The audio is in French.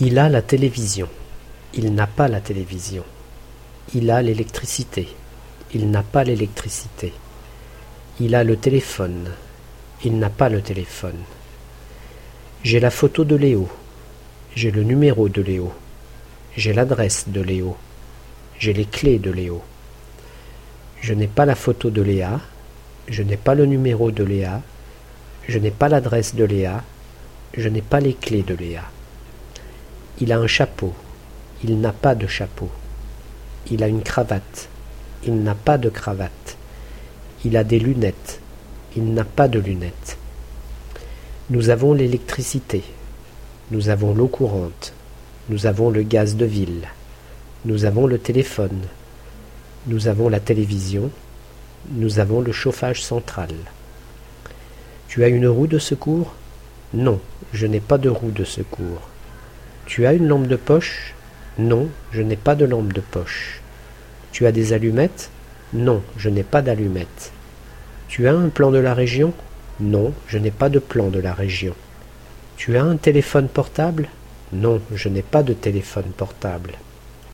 Il a la télévision. Il n'a pas la télévision. Il a l'électricité. Il n'a pas l'électricité. Il a le téléphone. Il n'a pas le téléphone. J'ai la photo de Léo. J'ai le numéro de Léo. J'ai l'adresse de Léo. J'ai les clés de Léo. Je n'ai pas la photo de Léa. Je n'ai pas le numéro de Léa. Je n'ai pas l'adresse de Léa. Je n'ai pas les clés de Léa. Il a un chapeau. Il n'a pas de chapeau. Il a une cravate. Il n'a pas de cravate. Il a des lunettes. Il n'a pas de lunettes. Nous avons l'électricité. Nous avons l'eau courante. Nous avons le gaz de ville. Nous avons le téléphone. Nous avons la télévision. Nous avons le chauffage central. Tu as une roue de secours? Non, je n'ai pas de roue de secours. Tu as une lampe de poche? Non, je n'ai pas de lampe de poche. Tu as des allumettes? Non, je n'ai pas d'allumettes. Tu as un plan de la région? Non, je n'ai pas de plan de la région. Tu as un téléphone portable? Non, je n'ai pas de téléphone portable.